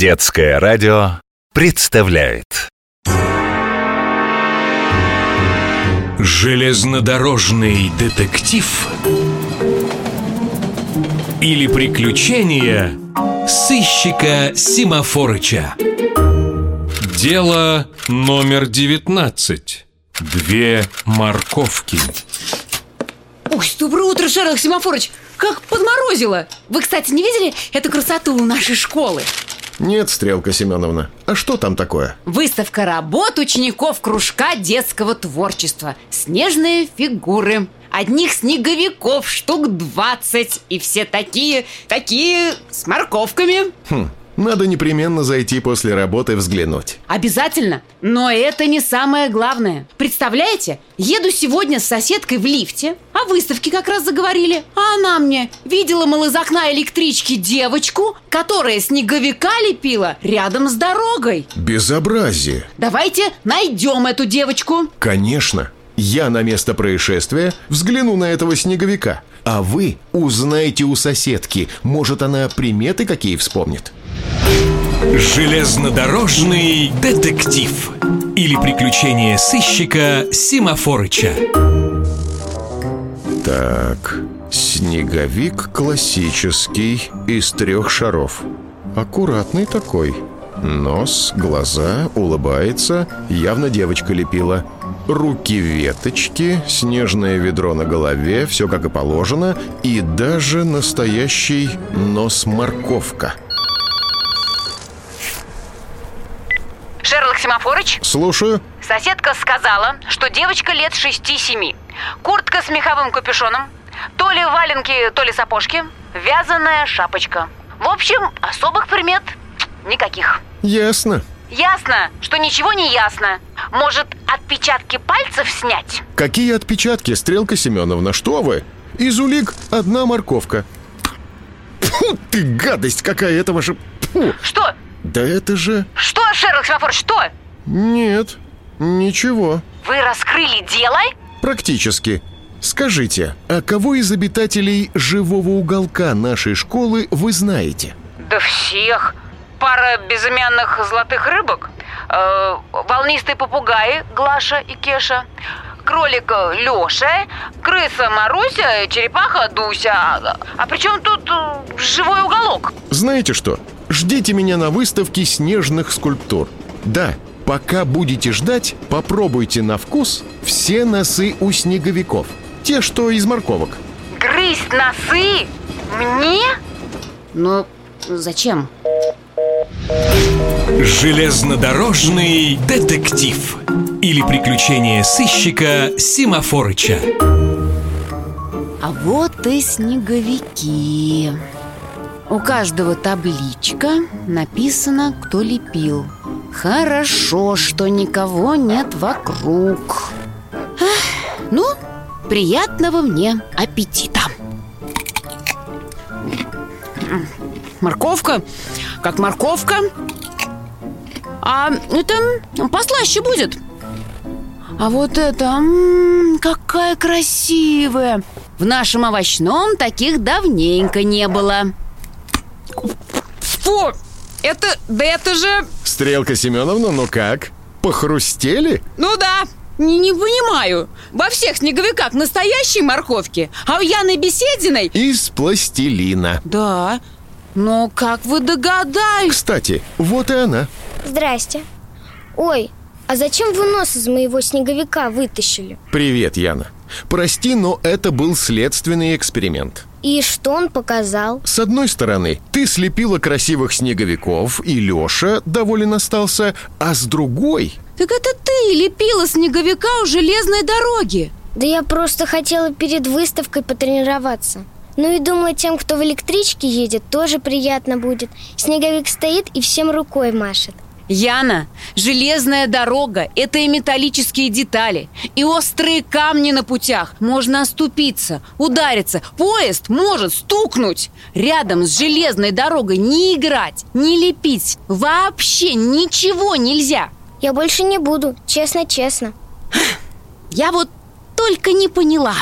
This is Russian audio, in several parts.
Детское радио представляет Железнодорожный детектив или приключения сыщика Симафорыча. Дело номер 19. Две морковки. Ой, доброе утро, Шерлок Семафорович! Как подморозило! Вы, кстати, не видели эту красоту у нашей школы? Нет, Стрелка Семеновна. А что там такое? Выставка работ учеников кружка детского творчества Снежные фигуры Одних снеговиков штук 20 И все такие, такие с морковками Хм, надо непременно зайти после работы взглянуть. Обязательно, но это не самое главное Представляете, еду сегодня с соседкой в лифте О выставке как раз заговорили А она мне видела, мол, из окна электрички девочку Которая снеговика лепила рядом с дорогой Безобразие. Давайте найдем эту девочку Конечно. Я на место происшествия взгляну на этого снеговика. А вы узнаете у соседки. Может, она приметы какие вспомнит. Железнодорожный детектив или приключения сыщика Симафорыча. Так, снеговик классический из трех шаров. Аккуратный такой. Нос, глаза, улыбается. Явно девочка лепила. Руки веточки, снежное ведро на голове, все как и положено. И даже настоящий нос-морковка. Семафорыч, Слушаю. соседка сказала, что девочка лет 6-7 Куртка с меховым капюшоном То ли валенки, то ли сапожки Вязаная шапочка В общем, особых примет никаких Ясно. Ясно, что ничего не ясно Может, отпечатки пальцев снять? Какие отпечатки, Стрелка Семеновна, что вы? Из улик одна морковка. Фу, ты гадость какая, это ваша... Фу. Что? Да это же... Что, Шерлок Семафорович, что? Нет, ничего. Вы раскрыли дело? Практически. Скажите, а кого из обитателей живого уголка нашей школы вы знаете? Да всех Пара безымянных золотых рыбок э, Волнистые попугаи Глаша и Кеша Кролик Леша Крыса Маруся Черепаха Дуся А, а при чем тут э, живой уголок? Знаете что? Ждите меня на выставке снежных скульптур. Да, пока будете ждать, попробуйте на вкус все носы у снеговиков. Те, что из морковок. Грызть носы? Мне? Ну, зачем? Железнодорожный детектив или приключения сыщика Симафорыча. А вот и снеговики У каждого табличка Написано, кто лепил Хорошо, что никого нет вокруг. Ах, Ну, приятного мне аппетита. Морковка, как морковка? А это послаще будет. А вот это, м, какая красивая. В нашем овощном таких давненько не было. Фу, это, да это же, Стрелка Семеновна, ну как? Похрустели? ну да, не, не понимаю Во всех снеговиках настоящие морковки А у Яны Бесединой Из пластилина. Да, но как вы догадались? Кстати, вот и она. Здрасте. Ой, а зачем вы нос из моего снеговика вытащили? Привет, Яна. Прости, но это был следственный эксперимент. И что он показал? С одной стороны, ты слепила красивых снеговиков, и Леша доволен остался, а с другой... Так это ты лепила снеговика у железной дороги Да я просто хотела перед выставкой потренироваться. Ну и думаю, тем, кто в электричке едет, тоже приятно будет. Снеговик стоит и всем рукой машет. Яна, железная дорога – это и металлические детали, и острые камни на путях. Можно оступиться, удариться, поезд может стукнуть. Рядом с железной дорогой не играть, не лепить, вообще ничего нельзя. Я больше не буду, честно-честно. Я вот только не поняла,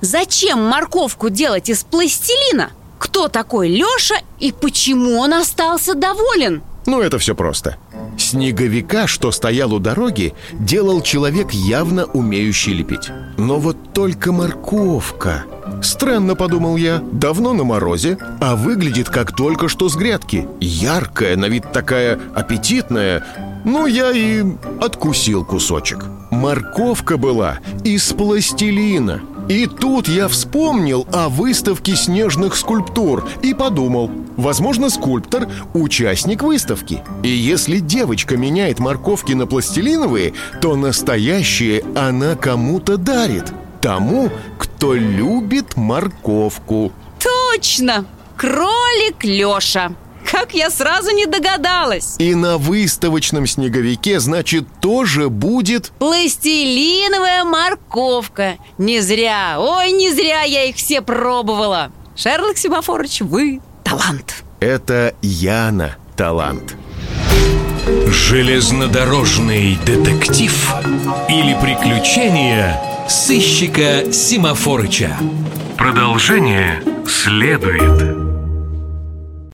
зачем морковку делать из пластилина? Кто такой Леша и почему он остался доволен? Ну, это все просто. Снеговика, что стоял у дороги, делал человек, явно умеющий лепить. Но вот только морковка. Странно, подумал я, давно на морозе, а выглядит как только что с грядки. Яркая, на вид такая аппетитная. Ну, я и откусил кусочек. Морковка была из пластилина. И тут я вспомнил о выставке снежных скульптур и подумал, возможно, скульптор – участник выставки. И если девочка меняет морковки на пластилиновые, то настоящие она кому-то дарит. Тому, кто любит морковку. Точно! Кролик Леша! Как я сразу не догадалась! И на выставочном снеговике, значит, тоже будет... Пластилиновая морковка! Не зря, ой, не зря я их все пробовала! Шерлок Семафорович, вы талант! Это Яна талант. Железнодорожный детектив или приключения сыщика Симафорыча. Продолжение следует.